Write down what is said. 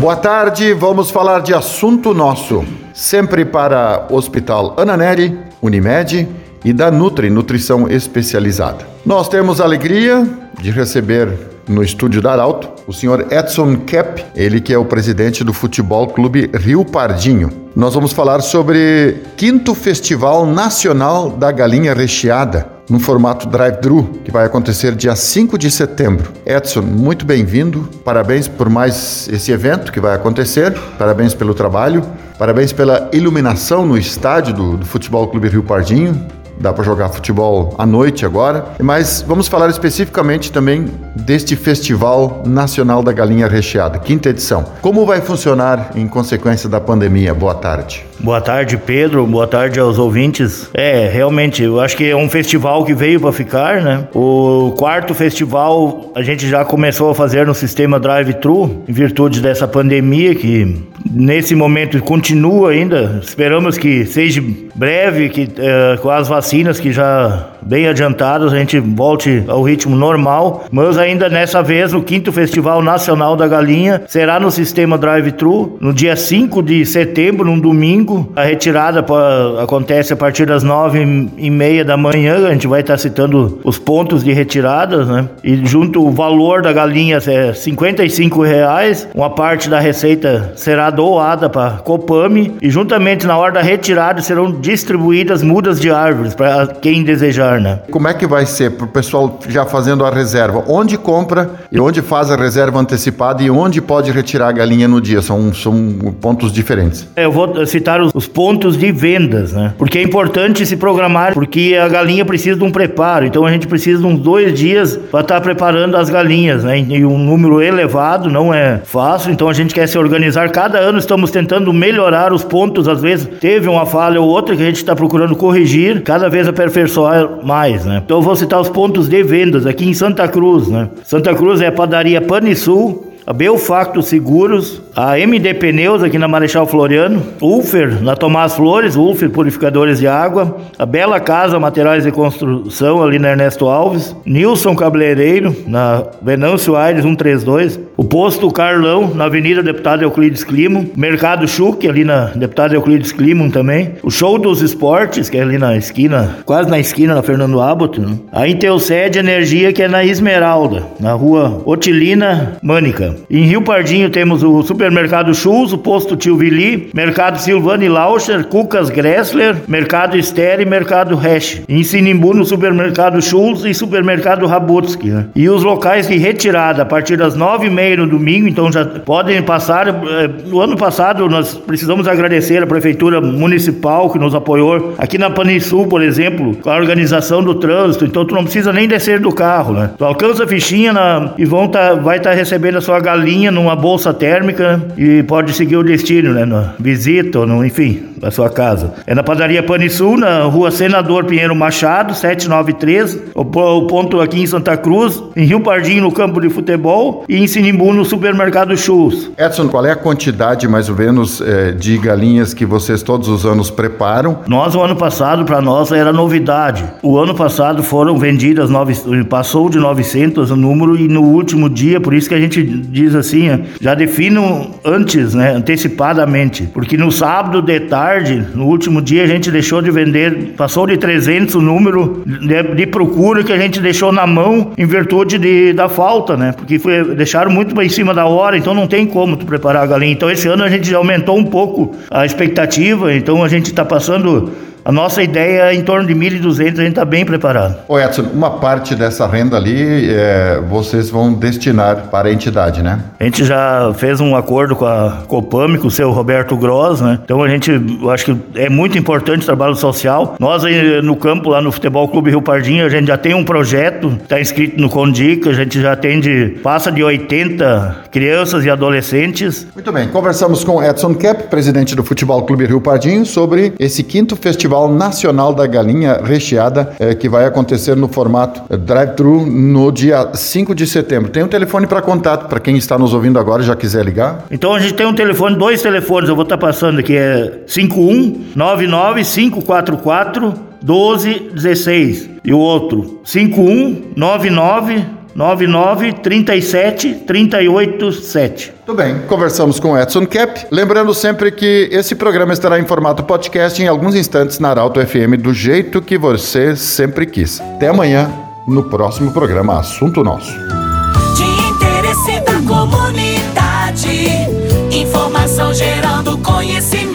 Boa tarde, vamos falar de assunto nosso. Sempre para Hospital Ananeri, Unimed e da Nutri Nutrição Especializada. Nós temos a alegria de receber no estúdio da Arauto o senhor Edson Kep, ele que é o presidente do Futebol Clube Rio Pardinho. Nós vamos falar sobre quinto Festival Nacional da Galinha Recheada, no formato drive-thru, que vai acontecer dia 5 de setembro. Edson, muito bem-vindo. Parabéns por mais esse evento que vai acontecer. Parabéns pelo trabalho. Parabéns pela iluminação no estádio do, do Futebol Clube Rio Pardinho dá para jogar futebol à noite agora. Mas vamos falar especificamente também deste Festival Nacional da Galinha Recheada, quinta edição. Como vai funcionar em consequência da pandemia? Boa tarde. Boa tarde, Pedro. Boa tarde aos ouvintes. É, realmente, eu acho que é um festival que veio para ficar, né? O quarto festival a gente já começou a fazer no sistema drive-thru, em virtude dessa pandemia que nesse momento continua ainda. Esperamos que seja breve, que uh, com as vacinas que já bem adiantadas a gente volte ao ritmo normal. Mas ainda nessa vez o quinto Festival Nacional da Galinha será no sistema drive-thru no dia 5 de setembro, num domingo. A retirada acontece a partir das nove e meia da manhã. A gente vai estar citando os pontos de retirada, né? E junto o valor da galinha é 55 reais. Uma parte da receita será doada para Copame e juntamente na hora da retirada serão distribuídas mudas de árvores para quem desejar, né? Como é que vai ser para o pessoal já fazendo a reserva? Onde compra e onde faz a reserva antecipada e onde pode retirar a galinha no dia? São, são pontos diferentes. Eu vou citar os, os, pontos de vendas, né? Porque é importante se programar, porque a galinha precisa de um preparo, então a gente precisa de uns dois dias para estar tá preparando as galinhas, né? E um número elevado não é fácil, então a gente quer se organizar. Cada ano estamos tentando melhorar os pontos, às vezes teve uma falha ou outra que a gente está procurando corrigir, cada vez aperfeiçoar mais, né? Então eu vou citar os pontos de vendas aqui em Santa Cruz, né? Santa Cruz é a padaria Panisul, a Belfacto Seguros, a MD Pneus aqui na Marechal Floriano, Ulfer na Tomás Flores, Ulfer Purificadores de Água, a Bela Casa Materiais de Construção ali na Ernesto Alves, Nilson Cabeleireiro na Venâncio Aires 132, o Posto Carlão na Avenida Deputado Euclides Climo, Mercado Chuque ali na Deputado Euclides Climo também, o Show dos Esportes que é ali na esquina, quase na esquina na Fernando Abbott, né? a Intelsed Energia que é na Esmeralda, na rua Otilina Mânica. Em Rio Pardinho temos o Supermercado Chus, o Posto Tio Vili, Mercado Silvani Lauscher, Cucas Gressler, Mercado Esther e Mercado Resch. Em Sinimbu, no Supermercado Chus e Supermercado Rabutsky. Né? E os locais de retirada a partir das nove e meia no domingo, então já podem passar. Eh, no ano passado nós precisamos agradecer a Prefeitura Municipal que nos apoiou aqui na Panisul, por exemplo, com a organização do trânsito, então tu não precisa nem descer do carro, né? Tu alcança a fichinha na, e vão tá, vai estar tá recebendo a sua galinha numa bolsa térmica e pode seguir o destino, né? Na visita no, enfim, da sua casa. É na padaria Panisul, na rua Senador Pinheiro Machado, 793. O, o ponto aqui em Santa Cruz, em Rio Pardinho, no campo de futebol, e em Sinimbu, no supermercado Chus. Edson, qual é a quantidade, mais ou menos, eh, de galinhas que vocês todos os anos preparam? Nós, o ano passado, para nós, era novidade. O ano passado foram vendidas, nove, passou de 900 o número, e no último dia, por isso que a gente diz assim, já defino antes, né, antecipadamente, porque no sábado de tarde, no último dia, a gente deixou de vender, passou de 300 o número de, de procura que a gente deixou na mão em virtude de, da falta, né, porque foi, deixaram muito em cima da hora, então não tem como tu preparar a galinha. Então esse ano a gente aumentou um pouco a expectativa, então a gente está passando a nossa ideia é em torno de 1.200, a gente está bem preparado. Ô Edson, uma parte dessa renda ali é, vocês vão destinar para a entidade, né? A gente já fez um acordo com a Copame, com o seu Roberto Gross, né? Então a gente, eu acho que é muito importante o trabalho social. Nós aí no campo, lá no Futebol Clube Rio Pardinho, a gente já tem um projeto, está inscrito no Condic, a gente já atende, passa de 80 crianças e adolescentes. Muito bem, conversamos com Edson Kep, presidente do Futebol Clube Rio Pardinho, sobre esse quinto festival Festival Nacional da Galinha Recheada, eh, que vai acontecer no formato eh, drive-thru no dia 5 de setembro. Tem um telefone para contato para quem está nos ouvindo agora e já quiser ligar? Então a gente tem um telefone, dois telefones, eu vou estar passando aqui, é 5199 544 1216 e o outro 5199 99 37 38 7. Tudo bem, conversamos com Edson Cap. Lembrando sempre que esse programa estará em formato podcast em alguns instantes na Arauto FM, do jeito que você sempre quis. Até amanhã, no próximo programa Assunto Nosso. De interesse da comunidade. Informação gerando conhecimento.